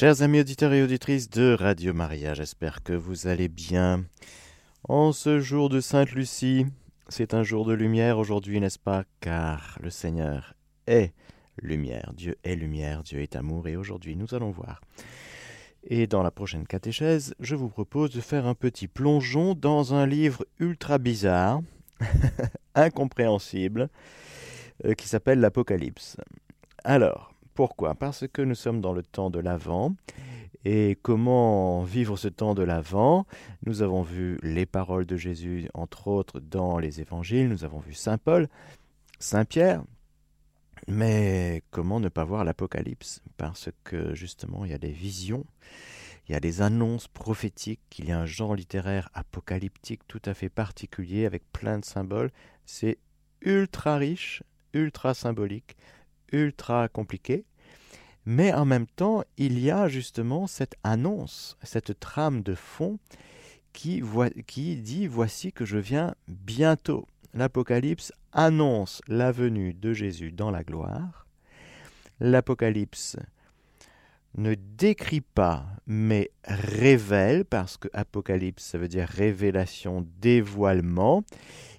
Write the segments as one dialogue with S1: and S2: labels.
S1: Chers amis auditeurs et auditrices de Radio Maria, j'espère que vous allez bien. En ce jour de Sainte Lucie, c'est un jour de lumière aujourd'hui, n'est-ce pas? Car le Seigneur est lumière, Dieu est lumière, Dieu est amour, et aujourd'hui nous allons voir. Et dans la prochaine catéchèse, je vous propose de faire un petit plongeon dans un livre ultra bizarre, incompréhensible, euh, qui s'appelle l'Apocalypse. Alors, pourquoi? Parce que nous sommes dans le temps de l'Avent. Et comment vivre ce temps de l'Avent? Nous avons vu les paroles de Jésus, entre autres, dans les évangiles. Nous avons vu Saint Paul, Saint Pierre. Mais comment ne pas voir l'Apocalypse? Parce que justement, il y a des visions, il y a des annonces prophétiques, il y a un genre littéraire apocalyptique tout à fait particulier avec plein de symboles. C'est ultra riche, ultra symbolique ultra compliqué, mais en même temps, il y a justement cette annonce, cette trame de fond qui, dit Voici que je viens bientôt. L'Apocalypse annonce la venue de Jésus dans la gloire. L'Apocalypse ne décrit pas, mais révèle, parce que Apocalypse, ça veut dire révélation, dévoilement.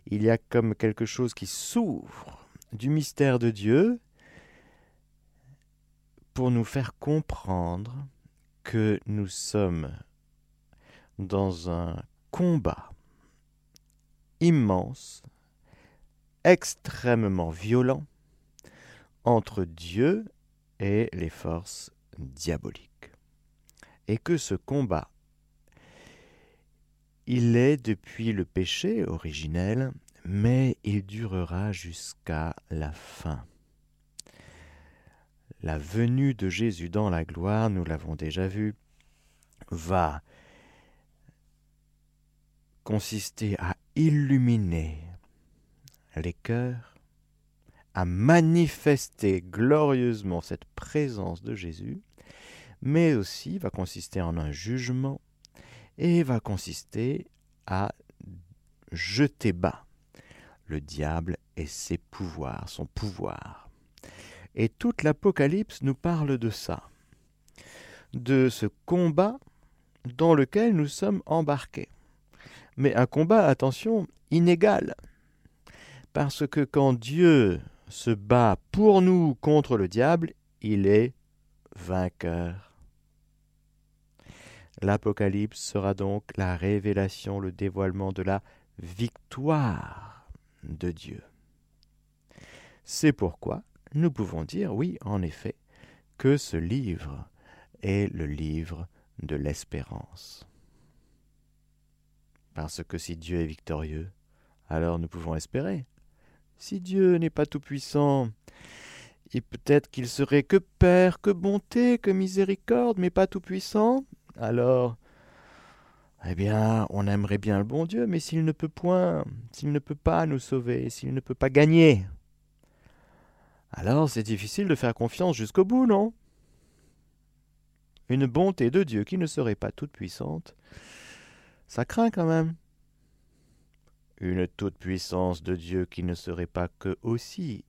S1: Il y a comme quelque chose qui s'ouvre du mystère de Dieu pour nous faire comprendre que nous sommes dans un combat immense, extrêmement violent, entre Dieu et les forces diaboliques. Et que ce combat, il est depuis le péché originel, mais il durera jusqu'à la fin la venue de Jésus dans la gloire, nous l'avons déjà vu, va consister à illuminer les cœurs, à manifester glorieusement cette présence de Jésus, mais aussi va consister en un jugement et va consister à jeter bas le diable et ses pouvoirs, son pouvoir. Et toute l'Apocalypse nous parle de ça, de ce combat dans lequel nous sommes embarqués. Mais un combat, attention, inégal. Parce que quand Dieu se bat pour nous contre le diable, il est vainqueur. L'Apocalypse sera donc la révélation, le dévoilement de la victoire de Dieu. C'est pourquoi nous pouvons dire, oui, en effet, que ce livre est le livre de l'espérance. Parce que si Dieu est victorieux, alors nous pouvons espérer. Si Dieu n'est pas tout-puissant, et peut-être qu'il serait que Père, que bonté, que miséricorde, mais pas tout-puissant, alors, eh bien, on aimerait bien le bon Dieu, mais s'il ne peut point, s'il ne peut pas nous sauver, s'il ne peut pas gagner, alors c'est difficile de faire confiance jusqu'au bout, non? Une bonté de Dieu qui ne serait pas toute puissante, ça craint quand même. Une toute puissance de Dieu qui ne serait pas que aussi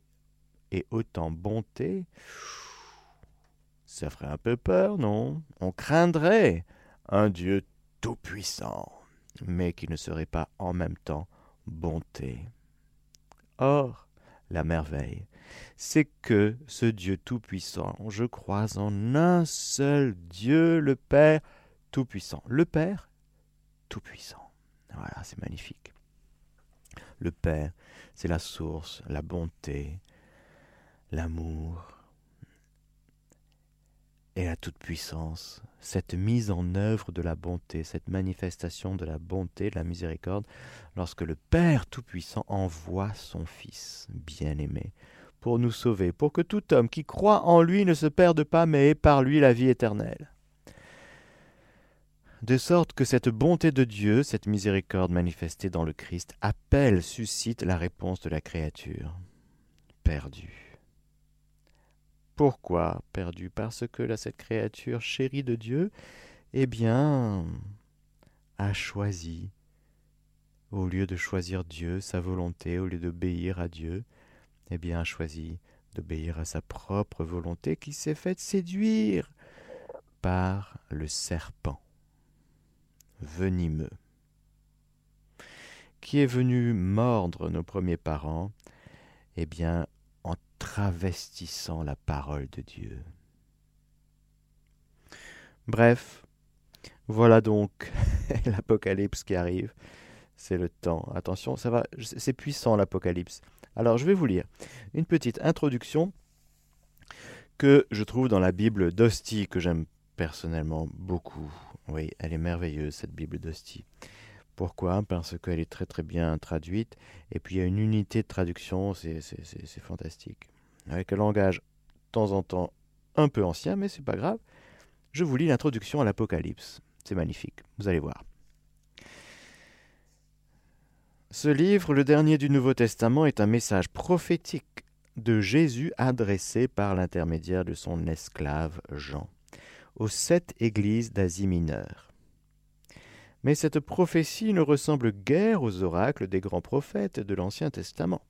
S1: et autant bonté, ça ferait un peu peur, non? On craindrait un Dieu tout-puissant, mais qui ne serait pas en même temps bonté. Or, la merveille, c'est que ce Dieu Tout-Puissant, je crois en un seul Dieu, le Père Tout-Puissant. Le Père Tout-Puissant. Voilà, c'est magnifique. Le Père, c'est la source, la bonté, l'amour et la toute-puissance, cette mise en œuvre de la bonté, cette manifestation de la bonté, de la miséricorde, lorsque le Père Tout-Puissant envoie son Fils bien-aimé pour nous sauver, pour que tout homme qui croit en lui ne se perde pas, mais ait par lui la vie éternelle. De sorte que cette bonté de Dieu, cette miséricorde manifestée dans le Christ, appelle, suscite la réponse de la créature. Perdue. Pourquoi perdue? Parce que cette créature chérie de Dieu, eh bien, a choisi, au lieu de choisir Dieu, sa volonté, au lieu d'obéir à Dieu, eh bien, a choisi d'obéir à sa propre volonté qui s'est faite séduire par le serpent venimeux qui est venu mordre nos premiers parents Eh bien, en travestissant la parole de Dieu. Bref, voilà donc l'Apocalypse qui arrive. C'est le temps. Attention, ça va, c'est puissant l'Apocalypse. Alors, je vais vous lire une petite introduction que je trouve dans la Bible d'Hostie, que j'aime personnellement beaucoup. Oui, elle est merveilleuse, cette Bible d'Hostie. Pourquoi? Parce qu'elle est très très bien traduite, et puis il y a une unité de traduction, c'est fantastique. Avec un langage de temps en temps un peu ancien, mais c'est pas grave. Je vous lis l'introduction à l'Apocalypse. C'est magnifique, vous allez voir. Ce livre, le dernier du Nouveau Testament, est un message prophétique de Jésus adressé par l'intermédiaire de son esclave Jean aux sept églises d'Asie mineure. Mais cette prophétie ne ressemble guère aux oracles des grands prophètes de l'Ancien Testament.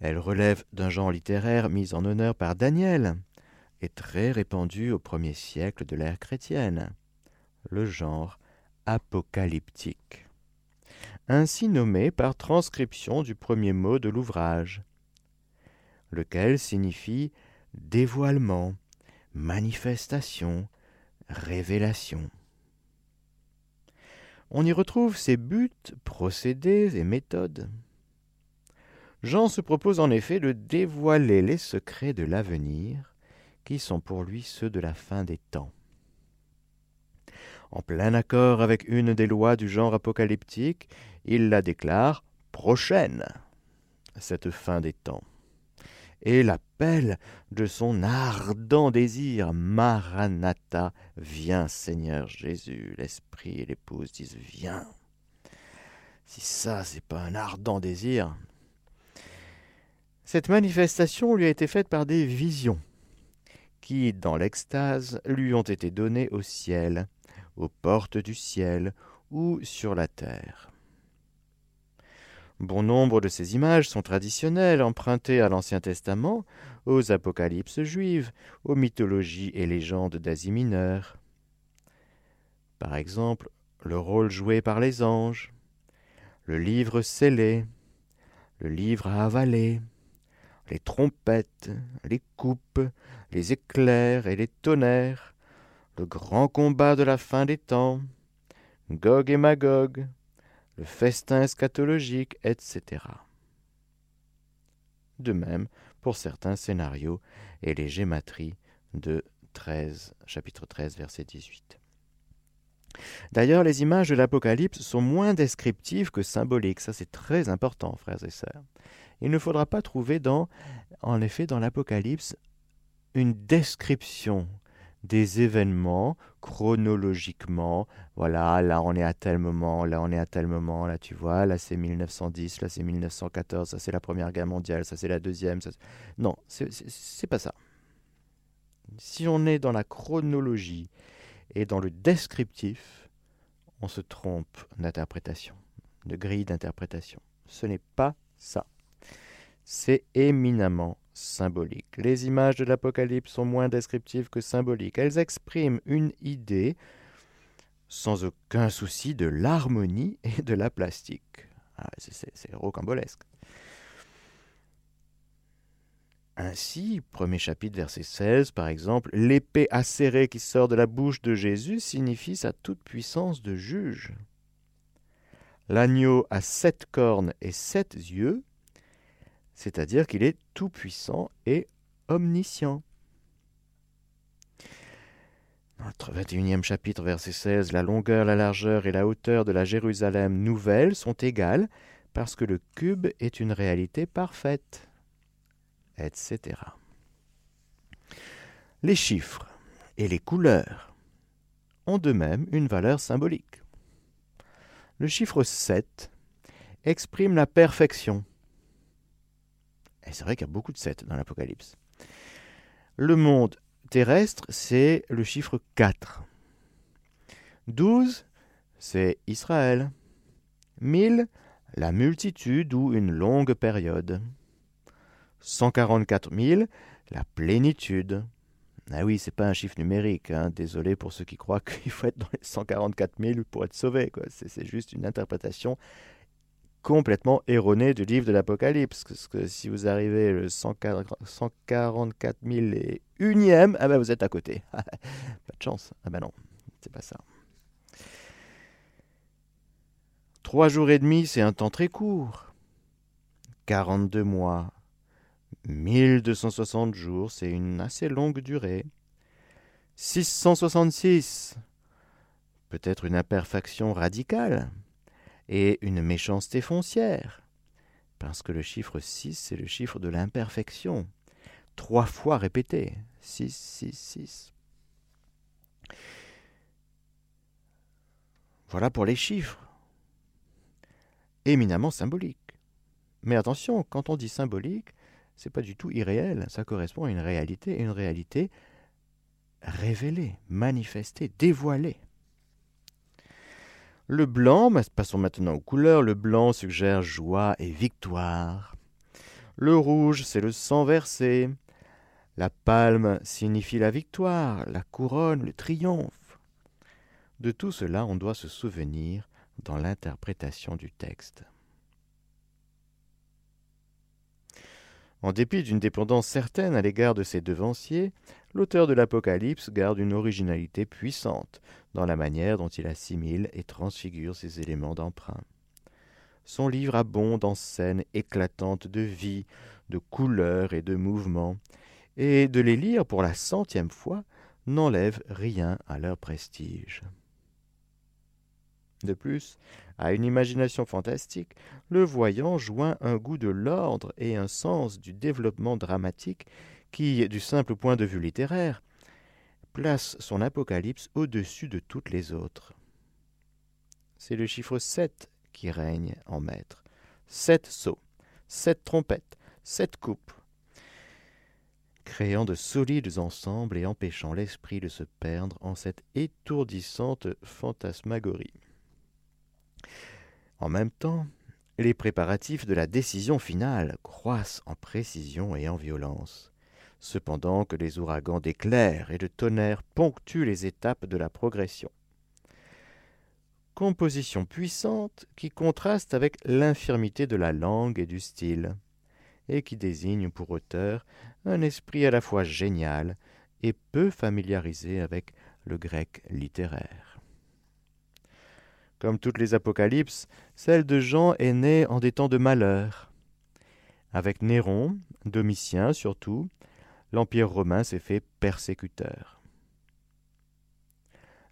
S1: Elle relève d'un genre littéraire mis en honneur par Daniel et très répandu au premier siècle de l'ère chrétienne, le genre apocalyptique, ainsi nommé par transcription du premier mot de l'ouvrage, lequel signifie dévoilement, manifestation, révélation. On y retrouve ses buts, procédés et méthodes. Jean se propose en effet de dévoiler les secrets de l'avenir, qui sont pour lui ceux de la fin des temps. En plein accord avec une des lois du genre apocalyptique, il la déclare prochaine, cette fin des temps et l'appel de son ardent désir. Maranatha, viens Seigneur Jésus. L'Esprit et l'épouse disent Viens. Si ça, c'est pas un ardent désir. Cette manifestation lui a été faite par des visions qui, dans l'extase, lui ont été données au ciel, aux portes du ciel ou sur la terre. Bon nombre de ces images sont traditionnelles, empruntées à l'Ancien Testament, aux apocalypses juives, aux mythologies et légendes d'Asie mineure. Par exemple, le rôle joué par les anges, le livre scellé, le livre à avaler, les trompettes, les coupes, les éclairs et les tonnerres, le grand combat de la fin des temps, Gog et Magog, le festin eschatologique, etc. De même pour certains scénarios et les de 13, chapitre 13, verset 18. D'ailleurs, les images de l'Apocalypse sont moins descriptives que symboliques. Ça, c'est très important, frères et sœurs. Il ne faudra pas trouver dans, en effet, dans l'Apocalypse, une description des événements chronologiquement. Voilà, là on est à tel moment, là on est à tel moment, là tu vois, là c'est 1910, là c'est 1914, ça c'est la Première Guerre mondiale, ça c'est la Deuxième. Ça... Non, c'est pas ça. Si on est dans la chronologie et dans le descriptif, on se trompe d'interprétation, de grille d'interprétation. Ce n'est pas ça. C'est éminemment symbolique. Les images de l'Apocalypse sont moins descriptives que symboliques. Elles expriment une idée sans aucun souci de l'harmonie et de la plastique. Ah, c'est rocambolesque. Ainsi, premier chapitre, verset 16, par exemple, l'épée acérée qui sort de la bouche de Jésus signifie sa toute-puissance de juge. L'agneau a sept cornes et sept yeux c'est-à-dire qu'il est tout-puissant et omniscient. Notre 21e chapitre, verset 16, la longueur, la largeur et la hauteur de la Jérusalem nouvelle sont égales parce que le cube est une réalité parfaite, etc. Les chiffres et les couleurs ont de même une valeur symbolique. Le chiffre 7 exprime la perfection, et c'est vrai qu'il y a beaucoup de 7 dans l'Apocalypse. Le monde terrestre, c'est le chiffre 4. 12, c'est Israël. 1000, la multitude ou une longue période. 144 000, la plénitude. Ah oui, c'est pas un chiffre numérique. Hein. Désolé pour ceux qui croient qu'il faut être dans les 144 000 pour être sauvé. C'est juste une interprétation complètement erronée du livre de l'Apocalypse. Parce que si vous arrivez le 144 000 et unième, ah ben vous êtes à côté. pas de chance. Ah ben non, c'est pas ça. Trois jours et demi, c'est un temps très court. 42 mois, 1260 jours, c'est une assez longue durée. 666, peut-être une imperfection radicale et une méchanceté foncière, parce que le chiffre 6, c'est le chiffre de l'imperfection, trois fois répété. 6, 6, 6. Voilà pour les chiffres. Éminemment symboliques. Mais attention, quand on dit symbolique, c'est pas du tout irréel, ça correspond à une réalité, une réalité révélée, manifestée, dévoilée. Le blanc, passons maintenant aux couleurs, le blanc suggère joie et victoire. Le rouge, c'est le sang versé. La palme signifie la victoire, la couronne, le triomphe. De tout cela, on doit se souvenir dans l'interprétation du texte. En dépit d'une dépendance certaine à l'égard de ses devanciers, l'auteur de l'Apocalypse garde une originalité puissante dans la manière dont il assimile et transfigure ses éléments d'emprunt. Son livre abonde en scènes éclatantes de vie, de couleurs et de mouvements, et de les lire pour la centième fois n'enlève rien à leur prestige. De plus, à une imagination fantastique, le voyant joint un goût de l'ordre et un sens du développement dramatique qui, du simple point de vue littéraire, place son apocalypse au-dessus de toutes les autres. C'est le chiffre 7 qui règne en maître. Sept sauts, sept trompettes, sept coupes, créant de solides ensembles et empêchant l'esprit de se perdre en cette étourdissante fantasmagorie. En même temps, les préparatifs de la décision finale croissent en précision et en violence, cependant que les ouragans d'éclairs et de tonnerres ponctuent les étapes de la progression. Composition puissante qui contraste avec l'infirmité de la langue et du style, et qui désigne pour auteur un esprit à la fois génial et peu familiarisé avec le grec littéraire. Comme toutes les apocalypses, celle de Jean est née en des temps de malheur. Avec Néron, Domitien surtout, l'Empire romain s'est fait persécuteur.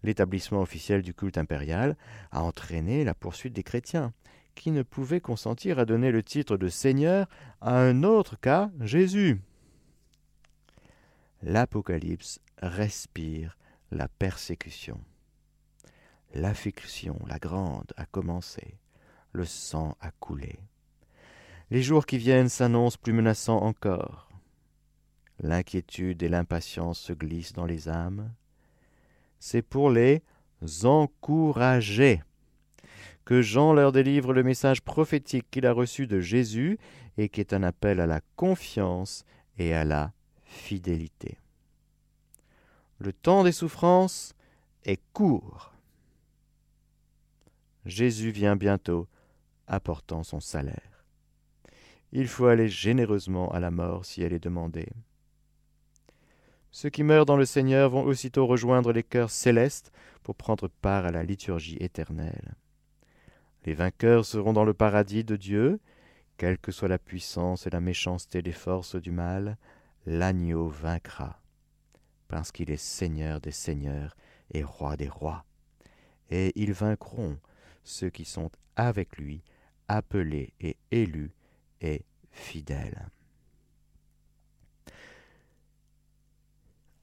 S1: L'établissement officiel du culte impérial a entraîné la poursuite des chrétiens, qui ne pouvaient consentir à donner le titre de Seigneur à un autre qu'à Jésus. L'Apocalypse respire la persécution. L'affection, la grande, a commencé. Le sang a coulé. Les jours qui viennent s'annoncent plus menaçants encore. L'inquiétude et l'impatience se glissent dans les âmes. C'est pour les encourager que Jean leur délivre le message prophétique qu'il a reçu de Jésus et qui est un appel à la confiance et à la fidélité. Le temps des souffrances est court. Jésus vient bientôt, apportant son salaire. Il faut aller généreusement à la mort si elle est demandée. Ceux qui meurent dans le Seigneur vont aussitôt rejoindre les cœurs célestes pour prendre part à la liturgie éternelle. Les vainqueurs seront dans le paradis de Dieu, quelle que soit la puissance et la méchanceté des forces du mal, l'agneau vaincra, parce qu'il est Seigneur des seigneurs et roi des rois. Et ils vaincront ceux qui sont avec lui, appelés et élus et fidèles.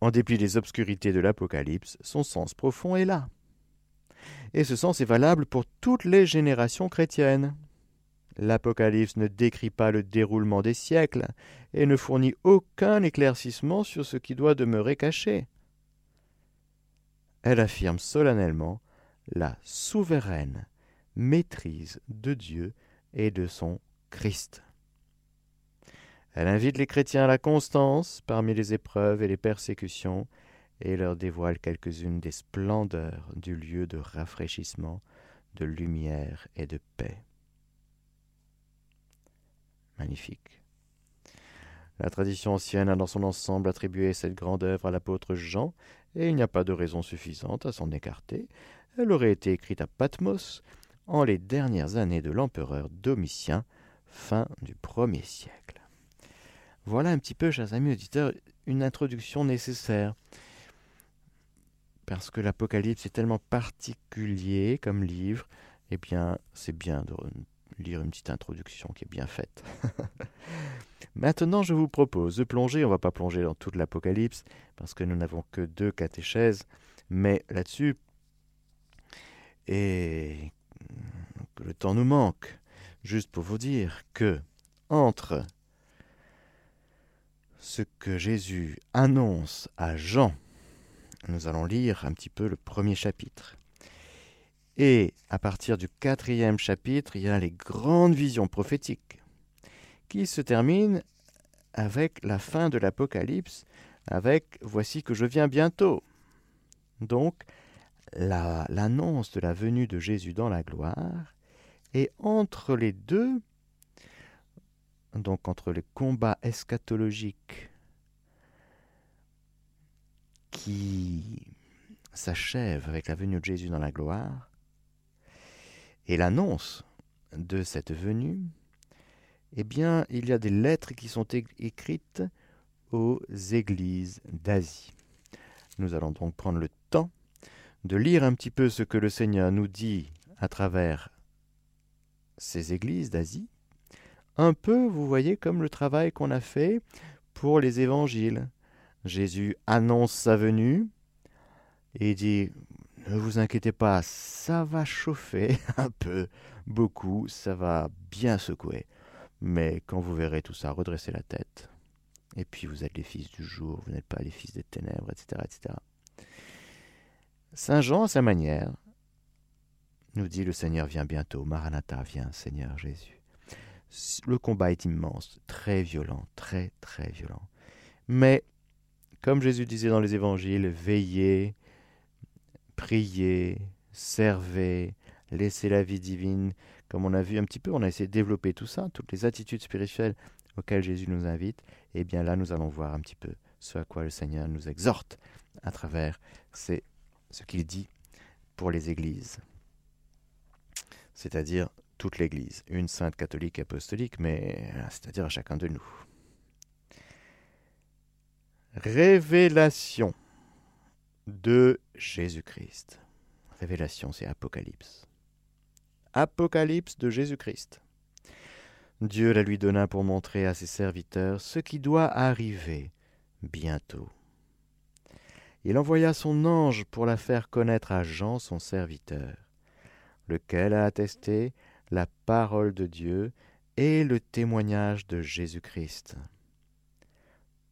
S1: En dépit des obscurités de l'Apocalypse, son sens profond est là. Et ce sens est valable pour toutes les générations chrétiennes. L'Apocalypse ne décrit pas le déroulement des siècles et ne fournit aucun éclaircissement sur ce qui doit demeurer caché. Elle affirme solennellement la souveraine maîtrise de Dieu et de son Christ. Elle invite les chrétiens à la constance parmi les épreuves et les persécutions et leur dévoile quelques-unes des splendeurs du lieu de rafraîchissement, de lumière et de paix. Magnifique. La tradition ancienne a dans son ensemble attribué cette grande œuvre à l'apôtre Jean, et il n'y a pas de raison suffisante à s'en écarter. Elle aurait été écrite à Patmos en les dernières années de l'empereur Domitien, fin du premier siècle. Voilà un petit peu, chers amis auditeurs, une introduction nécessaire. Parce que l'Apocalypse est tellement particulier comme livre, eh bien, c'est bien de lire une petite introduction qui est bien faite. Maintenant, je vous propose de plonger, on ne va pas plonger dans toute l'Apocalypse, parce que nous n'avons que deux catéchèses, mais là-dessus, et que le temps nous manque, juste pour vous dire que entre ce que Jésus annonce à Jean, nous allons lire un petit peu le premier chapitre. Et à partir du quatrième chapitre, il y a les grandes visions prophétiques qui se terminent avec la fin de l'Apocalypse, avec Voici que je viens bientôt. Donc, l'annonce de la venue de Jésus dans la gloire, et entre les deux, donc entre les combats eschatologiques qui s'achèvent avec la venue de Jésus dans la gloire, et l'annonce de cette venue, eh bien, il y a des lettres qui sont écrites aux églises d'Asie. Nous allons donc prendre le de lire un petit peu ce que le Seigneur nous dit à travers ces églises d'Asie, un peu, vous voyez, comme le travail qu'on a fait pour les évangiles. Jésus annonce sa venue et dit Ne vous inquiétez pas, ça va chauffer un peu, beaucoup, ça va bien secouer. Mais quand vous verrez tout ça, redressez la tête. Et puis vous êtes les fils du jour, vous n'êtes pas les fils des ténèbres, etc. etc. Saint Jean, à sa manière, nous dit le Seigneur vient bientôt, Maranatha, vient, Seigneur Jésus. Le combat est immense, très violent, très très violent. Mais, comme Jésus disait dans les évangiles, veillez, priez, servez, laissez la vie divine. Comme on a vu un petit peu, on a essayé de développer tout ça, toutes les attitudes spirituelles auxquelles Jésus nous invite. Et bien là, nous allons voir un petit peu ce à quoi le Seigneur nous exhorte à travers ce qu'il dit pour les églises c'est-à-dire toute l'Église, une sainte catholique apostolique, mais c'est-à-dire à chacun de nous. Révélation de Jésus-Christ. Révélation, c'est Apocalypse. Apocalypse de Jésus-Christ. Dieu la lui donna pour montrer à ses serviteurs ce qui doit arriver bientôt. Il envoya son ange pour la faire connaître à Jean, son serviteur lequel a attesté la parole de Dieu et le témoignage de Jésus-Christ.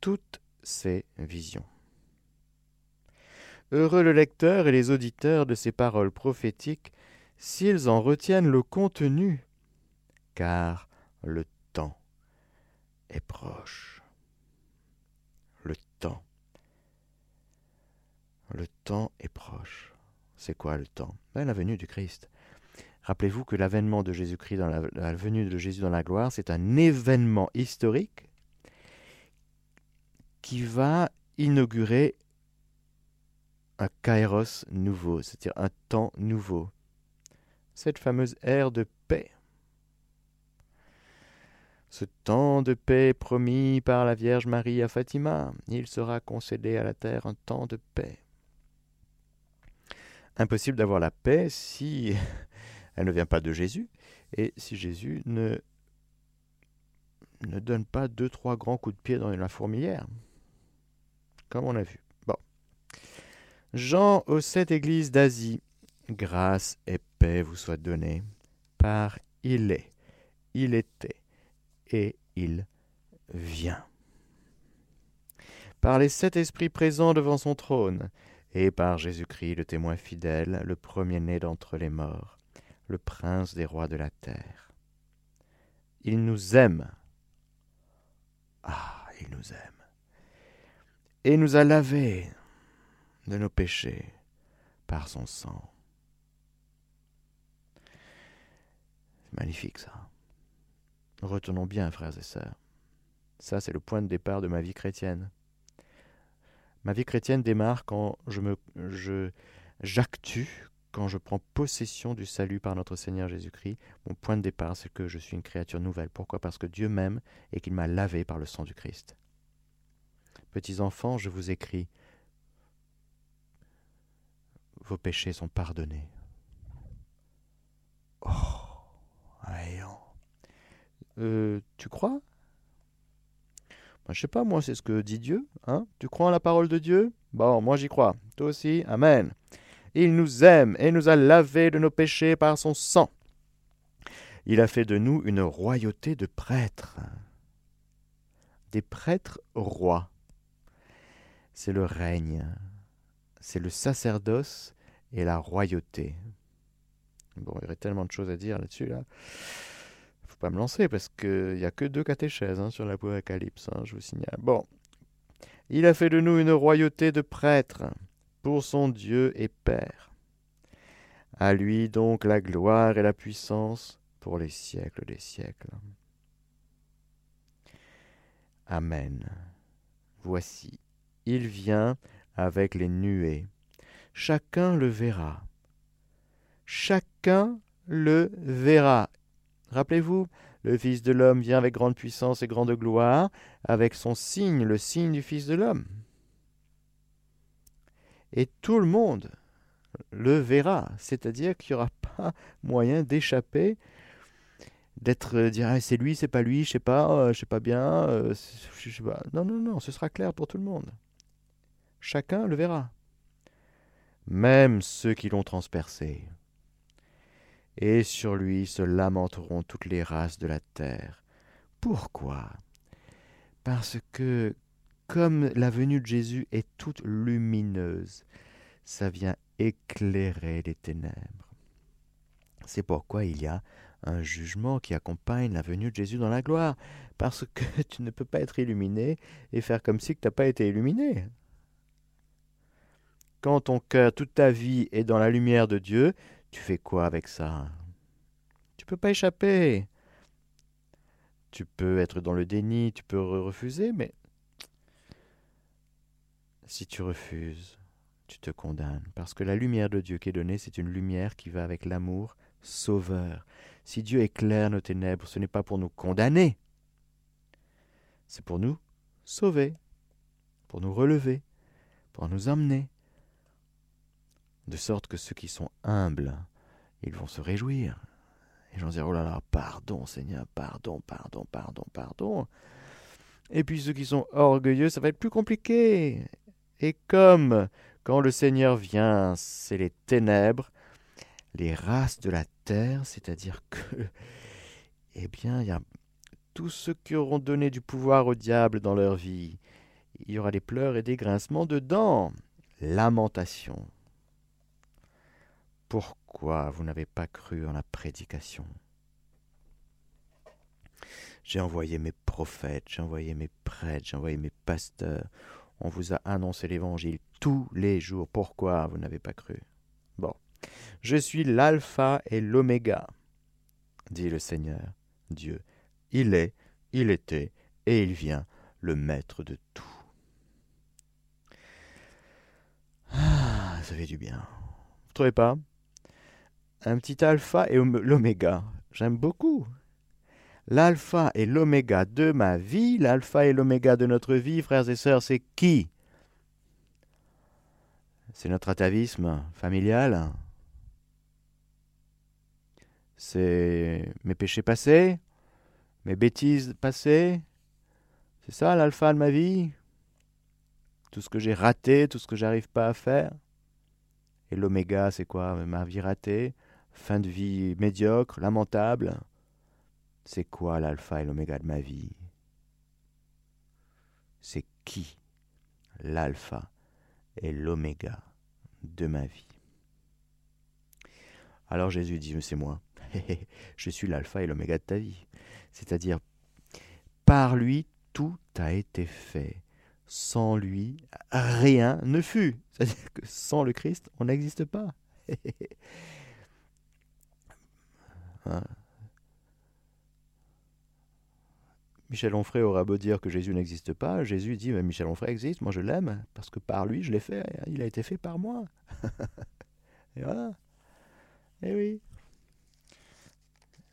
S1: Toutes ces visions. Heureux le lecteur et les auditeurs de ces paroles prophétiques s'ils en retiennent le contenu, car le temps est proche. Le temps. Le temps est proche. C'est quoi le temps? Ben, La venue du Christ. Rappelez-vous que l'avènement de Jésus-Christ dans la, venue de Jésus dans la gloire, c'est un événement historique qui va inaugurer un kairos nouveau, c'est-à-dire un temps nouveau. Cette fameuse ère de paix. Ce temps de paix promis par la Vierge Marie à Fatima, il sera concédé à la terre un temps de paix. Impossible d'avoir la paix si elle ne vient pas de Jésus. Et si Jésus ne, ne donne pas deux, trois grands coups de pied dans la fourmilière, comme on a vu. Bon. Jean aux sept églises d'Asie, grâce et paix vous soient données, par il est, il était, et il vient. Par les sept esprits présents devant son trône, et par Jésus-Christ, le témoin fidèle, le premier-né d'entre les morts, le prince des rois de la terre. Il nous aime Ah, il nous aime. Et nous a lavés de nos péchés par son sang. C'est magnifique ça. Retenons bien, frères et sœurs. Ça, c'est le point de départ de ma vie chrétienne. Ma vie chrétienne démarre quand je me, j'actue, quand je prends possession du salut par notre Seigneur Jésus-Christ. Mon point de départ, c'est que je suis une créature nouvelle. Pourquoi? Parce que Dieu m'aime et qu'il m'a lavé par le sang du Christ. Petits enfants, je vous écris, vos péchés sont pardonnés. Oh, voyons. Euh, tu crois? Ben, Je sais pas, moi, c'est ce que dit Dieu. Hein tu crois en la parole de Dieu? Bon, moi j'y crois. Toi aussi? Amen. Il nous aime et nous a lavés de nos péchés par son sang. Il a fait de nous une royauté de prêtres. Des prêtres rois. C'est le règne, c'est le sacerdoce et la royauté. Bon, il y aurait tellement de choses à dire là-dessus. Là. Pas me lancer parce qu'il n'y a que deux catéchèses hein, sur l'Apocalypse, hein, je vous signale. Bon. Il a fait de nous une royauté de prêtres pour son Dieu et Père. À lui donc la gloire et la puissance pour les siècles des siècles. Amen. Voici, il vient avec les nuées. Chacun le verra. Chacun le verra. Rappelez-vous, le Fils de l'homme vient avec grande puissance et grande gloire, avec son signe, le signe du Fils de l'homme. Et tout le monde le verra, c'est-à-dire qu'il n'y aura pas moyen d'échapper, d'être euh, dire ah, c'est lui, c'est pas lui, je sais pas, euh, je sais pas bien, euh, je sais pas. Non, non, non, ce sera clair pour tout le monde. Chacun le verra, même ceux qui l'ont transpercé. Et sur lui se lamenteront toutes les races de la terre. Pourquoi? Parce que comme la venue de Jésus est toute lumineuse, ça vient éclairer les ténèbres. C'est pourquoi il y a un jugement qui accompagne la venue de Jésus dans la gloire, parce que tu ne peux pas être illuminé et faire comme si tu n'as pas été illuminé. Quand ton cœur, toute ta vie est dans la lumière de Dieu, tu fais quoi avec ça? Tu peux pas échapper. Tu peux être dans le déni, tu peux refuser, mais si tu refuses, tu te condamnes, parce que la lumière de Dieu qui est donnée, c'est une lumière qui va avec l'amour sauveur. Si Dieu éclaire nos ténèbres, ce n'est pas pour nous condamner, c'est pour nous sauver, pour nous relever, pour nous emmener, de sorte que ceux qui sont humbles, ils vont se réjouir. Ils vont dire, oh là là, pardon Seigneur, pardon, pardon, pardon, pardon. Et puis ceux qui sont orgueilleux, ça va être plus compliqué. Et comme quand le Seigneur vient, c'est les ténèbres, les races de la terre, c'est-à-dire que, eh bien, il y a tous ceux qui auront donné du pouvoir au diable dans leur vie. Il y aura des pleurs et des grincements dedans. Lamentation. Pourquoi vous n'avez pas cru en la prédication? J'ai envoyé mes prophètes, j'ai envoyé mes prêtres, j'ai envoyé mes pasteurs, on vous a annoncé l'évangile tous les jours. Pourquoi vous n'avez pas cru? Bon. Je suis l'alpha et l'oméga, dit le Seigneur, Dieu. Il est, il était, et il vient, le maître de tout. Ah, ça fait du bien. Vous trouvez pas? Un petit alpha et l'oméga. J'aime beaucoup. L'alpha et l'oméga de ma vie, l'alpha et l'oméga de notre vie, frères et sœurs, c'est qui? C'est notre atavisme familial. C'est mes péchés passés Mes bêtises passées. C'est ça l'alpha de ma vie? Tout ce que j'ai raté, tout ce que j'arrive pas à faire. Et l'oméga, c'est quoi? Ma vie ratée Fin de vie médiocre, lamentable c'est quoi l'alpha et l'oméga de ma vie? C'est qui l'alpha et l'oméga de ma vie? Alors Jésus dit, c'est moi. je suis l'alpha et l'oméga de ta vie. C'est-à-dire, par lui, tout a été fait. Sans lui, rien ne fut. C'est-à-dire que sans le Christ, on n'existe pas. Michel Onfray aura beau dire que Jésus n'existe pas, Jésus dit mais Michel Onfray existe, moi je l'aime, parce que par lui je l'ai fait, il a été fait par moi. et voilà. Et oui.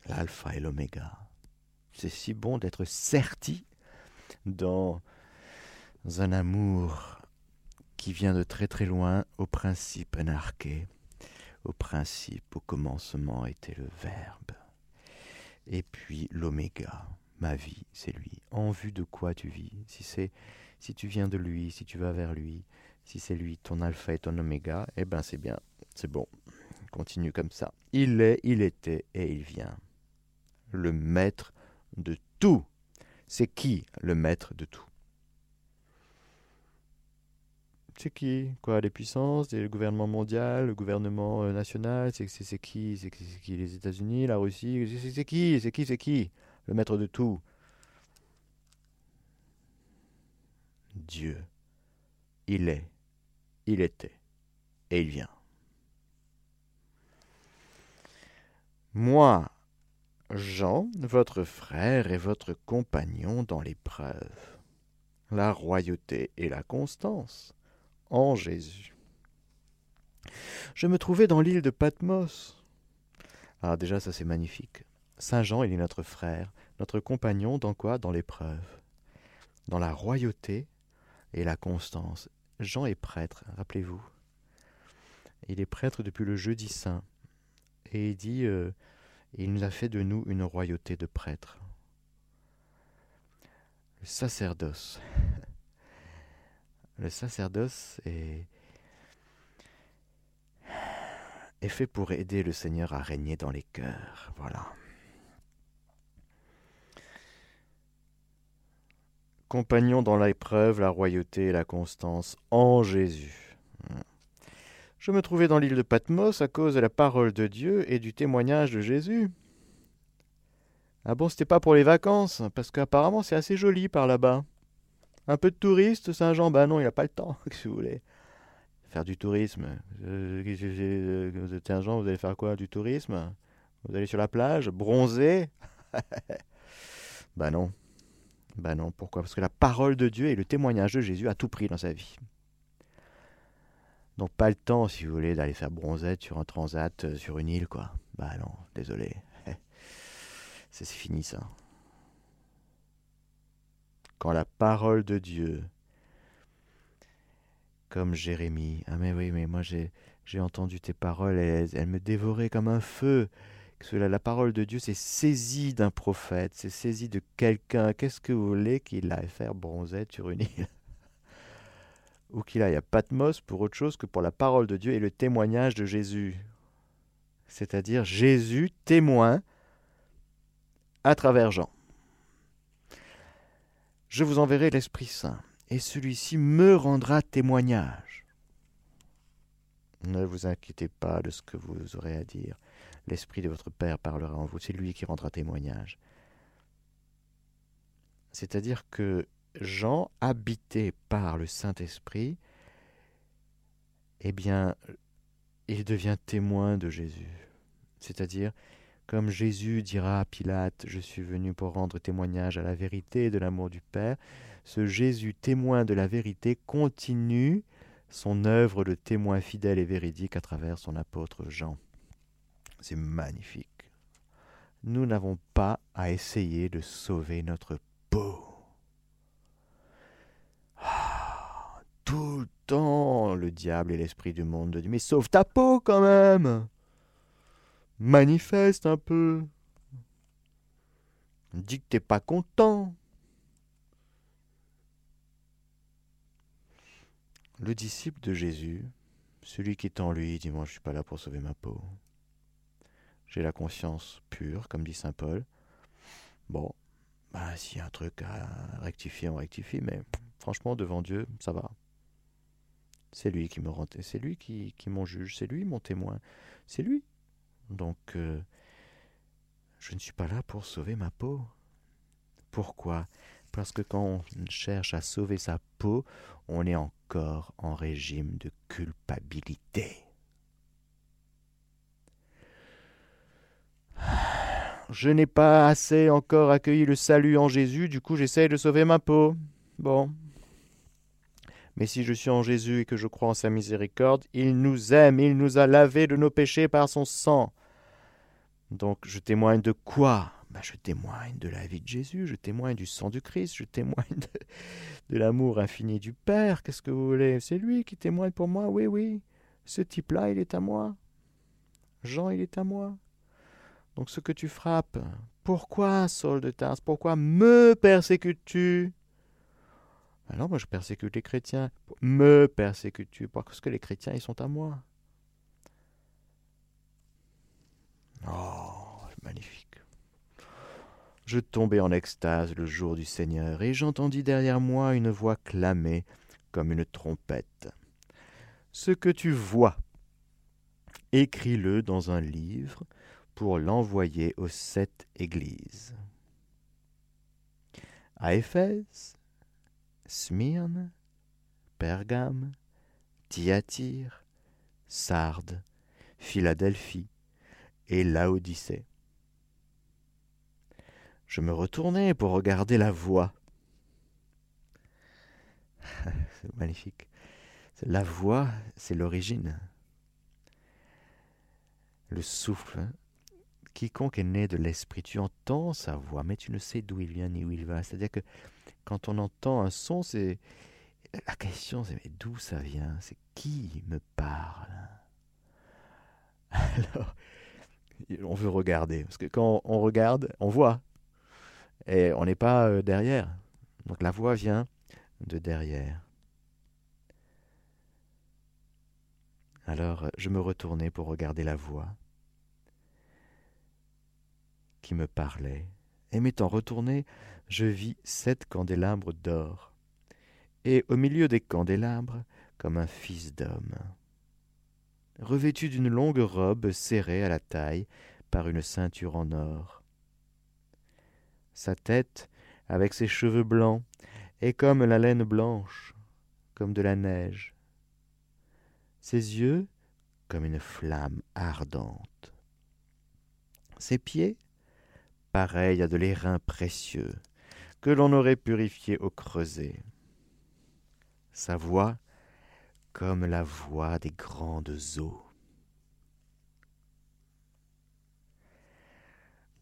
S1: L'alpha et l'oméga. C'est si bon d'être certi dans un amour qui vient de très très loin au principe anarché. Au principe, au commencement était le Verbe. Et puis l'oméga, ma vie, c'est lui. En vue de quoi tu vis? Si c'est si tu viens de lui, si tu vas vers lui, si c'est lui ton alpha et ton oméga, eh ben c'est bien, c'est bon. Continue comme ça. Il est, il était et il vient. Le maître de tout. C'est qui le maître de tout? C'est qui Quoi Les puissances Le gouvernement mondial Le gouvernement euh, national C'est qui C'est qui Les États-Unis La Russie C'est qui C'est qui C'est qui? Le maître de tout. Dieu. Il est, il était, et il vient. Moi, Jean, votre frère et votre compagnon dans l'épreuve, la royauté et la constance, en Jésus. Je me trouvais dans l'île de Patmos. Ah, déjà, ça c'est magnifique. Saint Jean, il est notre frère, notre compagnon dans quoi? Dans l'épreuve. Dans la royauté et la constance. Jean est prêtre, rappelez-vous. Il est prêtre depuis le jeudi saint. Et il dit euh, Il nous a fait de nous une royauté de prêtres. Le sacerdoce. Le sacerdoce est, fait pour aider le Seigneur à régner dans les cœurs. Voilà. Compagnon dans l'épreuve, la royauté et la constance en Jésus. Je me trouvais dans l'île de Patmos à cause de la parole de Dieu et du témoignage de Jésus. Ah bon, c'était pas pour les vacances, parce qu'apparemment c'est assez joli par là-bas. Un peu de touristes, Saint-Jean Ben non, il n'a pas le temps, si vous voulez. Faire du tourisme. Euh, Saint-Jean, vous allez faire quoi Du tourisme? Vous allez sur la plage Bronzer? Ben non. Ben non, pourquoi? Parce que la parole de Dieu et le témoignage de Jésus a tout pris dans sa vie. Donc pas le temps, si vous voulez, d'aller faire bronzette sur un transat, euh, sur une île, quoi. Bah non, désolé. C'est fini ça quand la parole de Dieu, comme Jérémie, ah mais oui, mais moi j'ai, entendu tes paroles, elles, elles, me dévoraient comme un feu. La, la parole de Dieu, c'est saisi d'un prophète, c'est saisi de quelqu'un. Qu'est-ce que vous voulez qu'il aille faire bronzette sur une île? Ou qu'il aille à Patmos pour autre chose que pour la parole de Dieu et le témoignage de Jésus. C'est-à-dire Jésus témoin à travers Jean je vous enverrai l'Esprit Saint, et celui-ci me rendra témoignage. Ne vous inquiétez pas de ce que vous aurez à dire. L'Esprit de votre Père parlera en vous, c'est lui qui rendra témoignage. C'est-à-dire que Jean, habité par le Saint-Esprit, eh bien, il devient témoin de Jésus. C'est-à-dire, comme Jésus dira à Pilate, je suis venu pour rendre témoignage à la vérité de l'amour du Père, ce Jésus témoin de la vérité continue son œuvre de témoin fidèle et véridique à travers son apôtre Jean. C'est magnifique. Nous n'avons pas à essayer de sauver notre peau. Ah, tout le temps, le diable et l'esprit du monde disent Mais sauve ta peau quand même Manifeste un peu. Dis que t'es pas content. Le disciple de Jésus, celui qui est en lui, dit Moi, je suis pas là pour sauver ma peau. J'ai la conscience pure, comme dit saint Paul. Bon, bah, s'il y a un truc à rectifier, on rectifie, mais franchement, devant Dieu, ça va. C'est lui qui me rend, c'est lui qui, qui juge, c'est lui mon témoin, c'est lui. Donc, euh, je ne suis pas là pour sauver ma peau. Pourquoi? Parce que quand on cherche à sauver sa peau, on est encore en régime de culpabilité. Je n'ai pas assez encore accueilli le salut en Jésus, du coup j'essaye de sauver ma peau. Bon. Mais si je suis en Jésus et que je crois en sa miséricorde, il nous aime, il nous a lavés de nos péchés par son sang. Donc je témoigne de quoi? Ben, Je témoigne de la vie de Jésus, je témoigne du sang du Christ, je témoigne de, l'amour infini du Père. Qu'est-ce que vous voulez? C'est lui qui témoigne pour moi, oui, oui. Ce type-là, il est à moi. Jean, il est à moi. Donc ce que tu frappes, pourquoi, Saul de Tarse, pourquoi me persécutes-tu? Alors moi je persécute les chrétiens. Me persécutes-tu? Parce que les chrétiens, ils sont à moi. Oh, magnifique. Je tombai en extase le jour du Seigneur, et j'entendis derrière moi une voix clamer comme une trompette. Ce que tu vois, écris-le dans un livre, pour l'envoyer aux sept églises. À Éphèse, Smyrne, Pergame, Thyatire, Sardes, Philadelphie et Laodicée. Je me retournai pour regarder la voix. c'est magnifique. La voix, c'est l'origine. Le souffle, quiconque est né de l'esprit, tu entends sa voix, mais tu ne sais d'où il vient ni où il va. C'est-à-dire que quand on entend un son, c'est la question, c'est d'où ça vient? C'est qui me parle? Alors, on veut regarder, parce que quand on regarde, on voit, et on n'est pas euh, derrière. Donc la voix vient de derrière. Alors je me retournai pour regarder la voix qui me parlait, et m'étant retourné, je vis sept candélabres d'or, et au milieu des candélabres, comme un fils d'homme, revêtu d'une longue robe serrée à la taille par une ceinture en or. Sa tête, avec ses cheveux blancs, est comme la laine blanche, comme de la neige. Ses yeux, comme une flamme ardente. Ses pieds, pareil à de l'airain précieux, que l'on aurait purifié au creuset. Sa voix comme la voix des grandes eaux.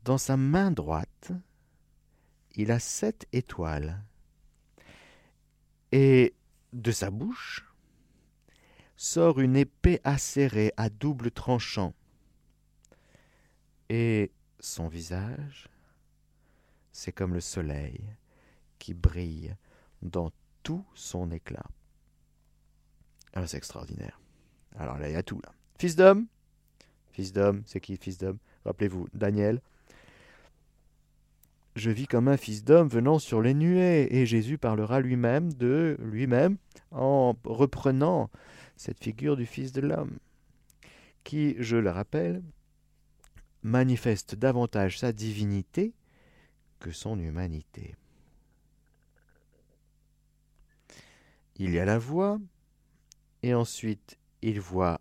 S1: Dans sa main droite, il a sept étoiles, et de sa bouche sort une épée acérée à double tranchant, et son visage, c'est comme le soleil qui brille dans tout son éclat. Ah, c'est extraordinaire. Alors là, il y a tout là. Fils d'homme Fils d'homme, c'est qui fils d'homme? Rappelez-vous, Daniel. Je vis comme un fils d'homme venant sur les nuées, et Jésus parlera lui-même de lui-même en reprenant cette figure du Fils de l'homme, qui, je le rappelle, manifeste davantage sa divinité que son humanité. Il y a la voix, et ensuite il voit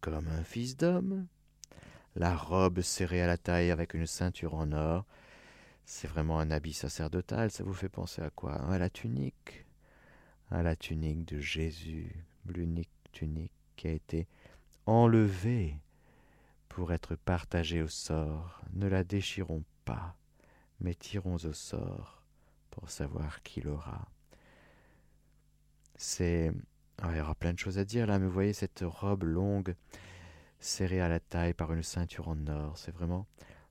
S1: comme un fils d'homme, la robe serrée à la taille avec une ceinture en or. C'est vraiment un habit sacerdotal, ça vous fait penser à quoi? À la tunique, à la tunique de Jésus, l'unique tunique qui a été enlevée pour être partagée au sort. Ne la déchirons pas, mais tirons au sort pour savoir qui l'aura. C'est. Ah, il y aura plein de choses à dire là, mais vous voyez cette robe longue, serrée à la taille par une ceinture en or. C'est vraiment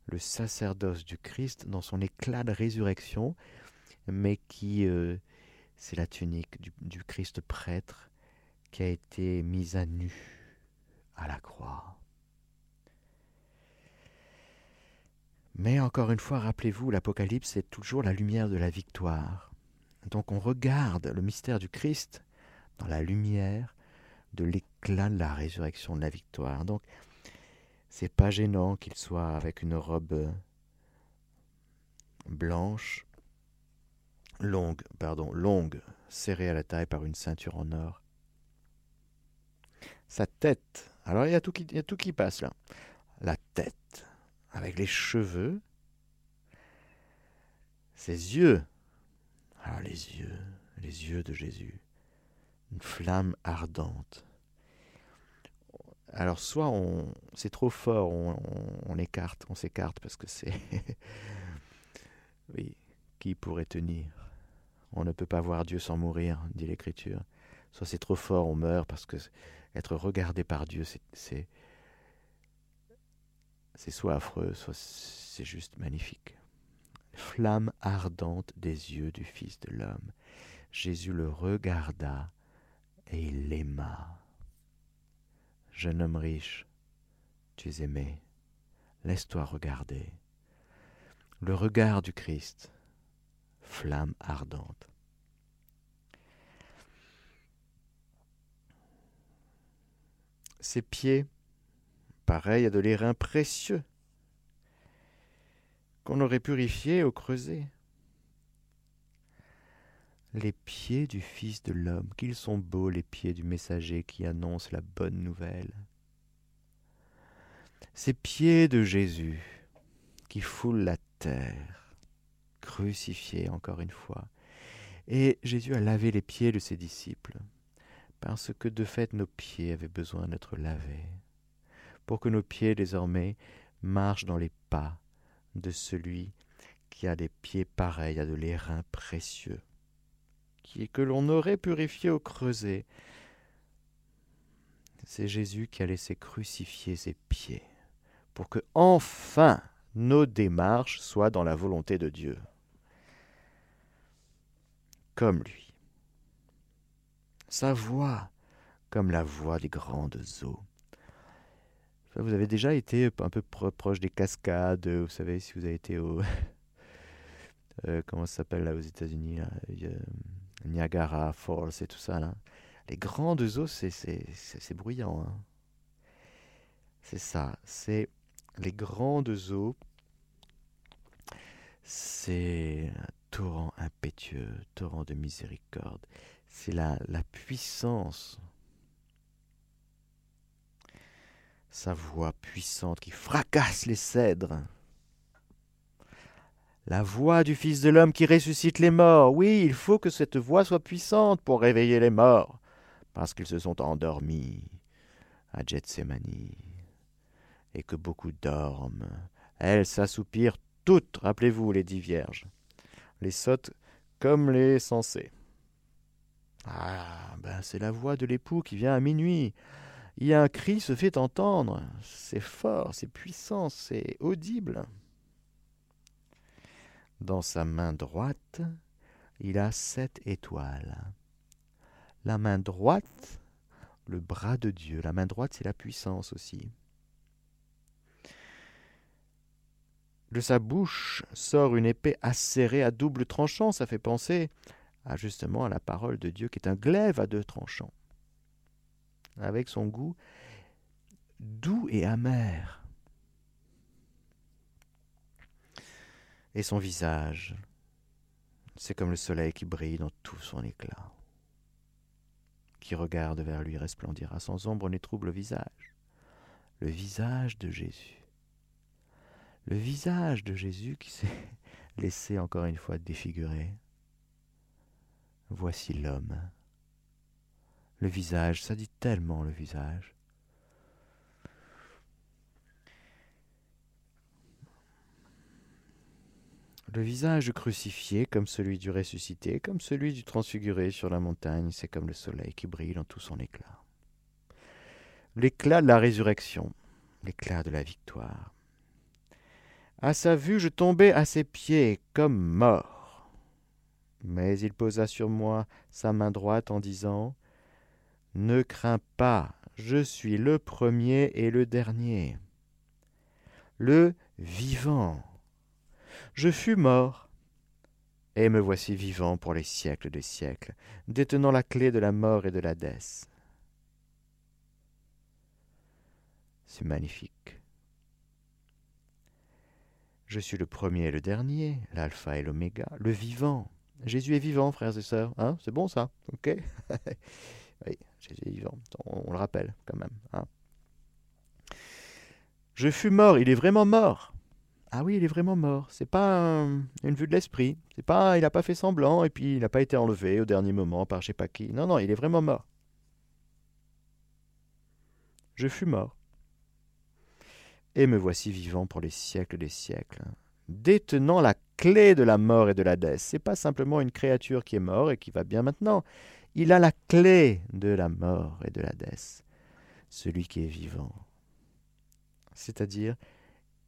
S1: le sacerdoce du Christ dans son éclat de résurrection, mais qui. Euh, c'est la tunique du, du Christ prêtre qui a été mise à nu à la croix. Mais encore une fois, rappelez-vous, l'Apocalypse est toujours la lumière de la victoire. Donc on regarde le mystère du Christ dans la lumière de l'éclat de la résurrection de la victoire. Donc c'est pas gênant qu'il soit avec une robe blanche, longue, pardon, longue, serrée à la taille par une ceinture en or. Sa tête, alors il y a tout qui, il y a tout qui passe là. La tête, avec les cheveux, ses yeux, alors les yeux, les yeux de Jésus, une flamme ardente. Alors soit on, c'est trop fort, on, on écarte, on s'écarte parce que c'est, oui, qui pourrait tenir? On ne peut pas voir Dieu sans mourir, dit l'Écriture. Soit c'est trop fort, on meurt parce que être regardé par Dieu, c'est c'est soit affreux, soit c'est juste magnifique. Flamme ardente des yeux du Fils de l'homme. Jésus le regarda et il l'aima. Jeune homme riche, tu es aimé, laisse-toi regarder. Le regard du Christ, flamme ardente. Ses pieds, pareils à de l'airain précieux, qu'on aurait purifié au creuset. Les pieds du Fils de l'homme, qu'ils sont beaux les pieds du messager qui annonce la bonne nouvelle. Ces pieds de Jésus qui foulent la terre, crucifié encore une fois. Et Jésus a lavé les pieds de ses disciples, parce que de fait nos pieds avaient besoin d'être lavés, pour que nos pieds désormais marchent dans les pas de celui qui a des pieds pareils à de l'airain précieux, qui que l'on aurait purifié au creuset. C'est Jésus qui a laissé crucifier ses pieds, pour que enfin nos démarches soient dans la volonté de Dieu comme lui. Sa voix, comme la voix des grandes eaux. Vous avez déjà été un peu proche des cascades, vous savez, si vous avez été au... Euh, comment ça s'appelle là aux États-Unis Niagara Falls et tout ça là. Les grandes eaux, c'est bruyant. Hein. C'est ça, c'est les grandes eaux. C'est torrent impétueux, torrent de miséricorde. C'est la, la puissance, sa voix puissante qui fracasse les cèdres. La voix du Fils de l'homme qui ressuscite les morts. Oui, il faut que cette voix soit puissante pour réveiller les morts, parce qu'ils se sont endormis à Gethsemane, et que beaucoup dorment. Elles s'assoupirent toutes, rappelez-vous les dix vierges les sottes comme les sensés. Ah, ben c'est la voix de l'époux qui vient à minuit. Il y a un cri se fait entendre. C'est fort, c'est puissant, c'est audible. Dans sa main droite, il a sept étoiles. La main droite, le bras de Dieu. La main droite, c'est la puissance aussi. De sa bouche sort une épée acérée à double tranchant. Ça fait penser à justement à la parole de Dieu qui est un glaive à deux tranchants, avec son goût doux et amer. Et son visage, c'est comme le soleil qui brille dans tout son éclat. Qui regarde vers lui resplendira sans ombre ni trouble visage. Le visage de Jésus le visage de Jésus qui s'est laissé encore une fois défigurer. Voici l'homme. Le visage, ça dit tellement le visage. Le visage crucifié comme celui du ressuscité, comme celui du transfiguré sur la montagne, c'est comme le soleil qui brille dans tout son éclat. L'éclat de la résurrection, l'éclat de la victoire. À sa vue, je tombai à ses pieds comme mort. Mais il posa sur moi sa main droite en disant Ne crains pas, je suis le premier et le dernier, le vivant. Je fus mort, et me voici vivant pour les siècles des siècles, détenant la clé de la mort et de l'Hadès. C'est magnifique. Je suis le premier et le dernier, l'alpha et l'oméga, le vivant, Jésus est vivant, frères et sœurs. Hein C'est bon ça Ok Oui, Jésus est vivant. On, le rappelle quand même. Hein Je fus mort. Il est vraiment mort. Ah oui, il est vraiment mort. C'est pas une vue de l'esprit. C'est pas, il n'a pas fait semblant et puis il n'a pas été enlevé au dernier moment par je sais pas qui. Non, non, il est vraiment mort. Je fus mort. Et me voici vivant pour les siècles des siècles, détenant la clé de la mort et de Ce C'est pas simplement une créature qui est morte et qui va bien maintenant. Il a la clé de la mort et de l'Hadès, celui qui est vivant. C'est-à-dire,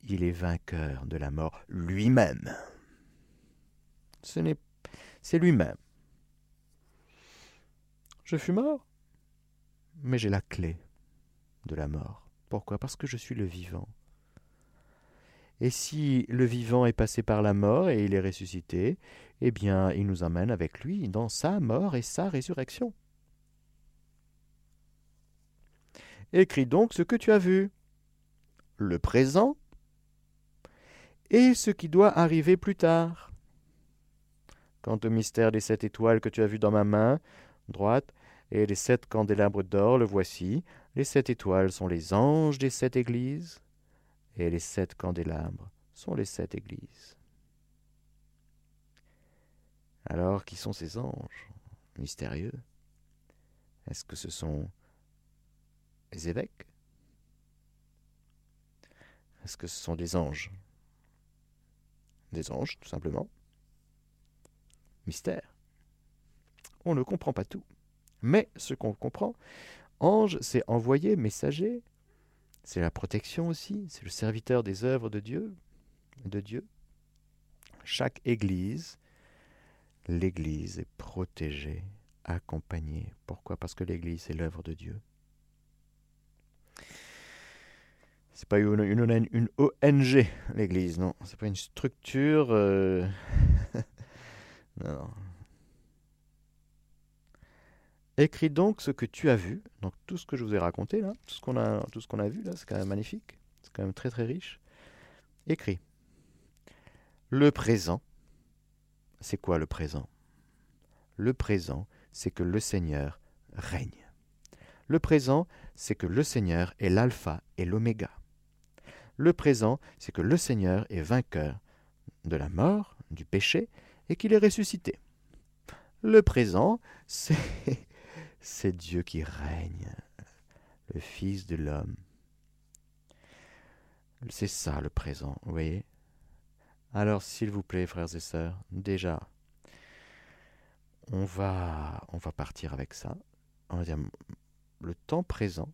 S1: il est vainqueur de la mort lui-même. Ce n'est c'est lui-même. Je fus mort, mais j'ai la clé de la mort. Pourquoi? Parce que je suis le vivant. Et si le vivant est passé par la mort et il est ressuscité, eh bien, il nous emmène avec lui dans sa mort et sa résurrection. Écris donc ce que tu as vu, le présent et ce qui doit arriver plus tard. Quant au mystère des sept étoiles que tu as vu dans ma main droite, et les sept candélabres d'or, le voici. Les sept étoiles sont les anges des sept églises, et les sept candélabres sont les sept églises. Alors, qui sont ces anges mystérieux? Est-ce que ce sont les évêques? Est-ce que ce sont des anges? Des anges, tout simplement. Mystère. On ne comprend pas tout. Mais ce qu'on comprend, ange, c'est envoyé, messager, c'est la protection aussi, c'est le serviteur des œuvres de Dieu, de Dieu. Chaque église, l'église est protégée, accompagnée. Pourquoi? Parce que l'église est l'œuvre de Dieu. C'est pas une, ONG, l'Église, non. C'est pas une structure. Euh, non. Écris donc ce que tu as vu. Donc tout ce que je vous ai raconté là, tout ce qu'on a, tout ce qu'on a vu là, c'est quand même magnifique. C'est quand même très très riche. Écris. Le présent. C'est quoi le présent? Le présent, c'est que le Seigneur règne. Le présent, c'est que le Seigneur est l'alpha et l'oméga. Le présent, c'est que le Seigneur est vainqueur de la mort, du péché, et qu'il est ressuscité. Le présent, c'est, Dieu qui règne, le Fils de l'homme. C'est ça le présent, vous voyez? Alors, s'il vous plaît, frères et sœurs, déjà, on va, on va partir avec ça. On va dire, le temps présent,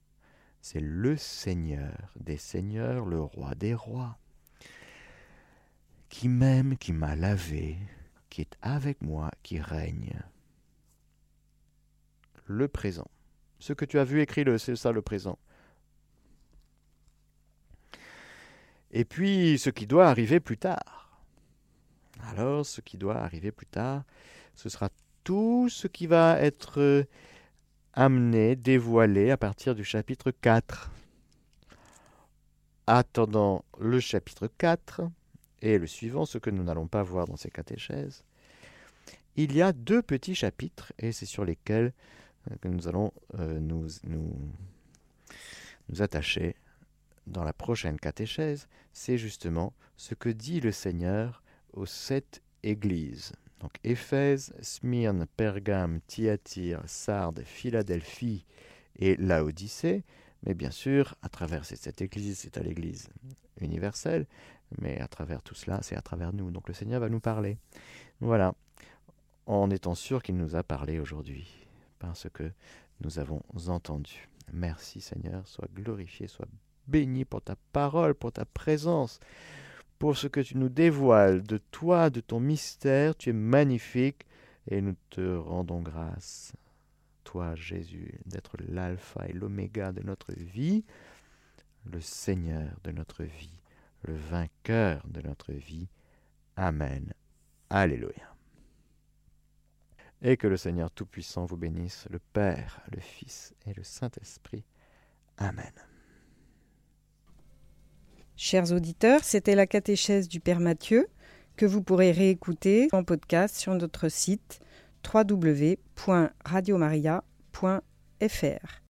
S1: c'est le Seigneur des Seigneurs, le Roi des Rois, qui m'aime, qui m'a lavé, qui est avec moi, qui règne. Le présent. Ce que tu as vu, écris-le, c'est ça le présent. Et puis ce qui doit arriver plus tard. Alors ce qui doit arriver plus tard, ce sera tout ce qui va être amené, dévoilé à partir du chapitre 4. Attendant le chapitre 4 et le suivant, ce que nous n'allons pas voir dans ces catéchèses, il y a deux petits chapitres, et c'est sur lesquels euh, que nous allons euh, nous, nous, nous attacher dans la prochaine catéchèse, c'est justement ce que dit le Seigneur aux sept églises. Donc Éphèse, Smyrne, Pergame, Thyatire, Sardes, Philadelphie et Laodicée. Mais bien sûr, à travers cette église, c'est à l'église universelle, mais à travers tout cela, c'est à travers nous. Donc le Seigneur va nous parler. Voilà, en étant sûr qu'il nous a parlé aujourd'hui, parce que nous avons entendu. Merci Seigneur, sois glorifié, sois béni pour ta parole, pour ta présence pour ce que tu nous dévoiles de toi, de ton mystère. Tu es magnifique et nous te rendons grâce, toi Jésus, d'être l'alpha et l'oméga de notre vie, le Seigneur de notre vie, le vainqueur de notre vie. Amen. Alléluia. Et que le Seigneur Tout-Puissant vous bénisse, le Père, le Fils et le Saint-Esprit. Amen.
S2: Chers auditeurs, c'était la catéchèse du Père Mathieu que vous pourrez réécouter en podcast sur notre site www.radiomaria.fr.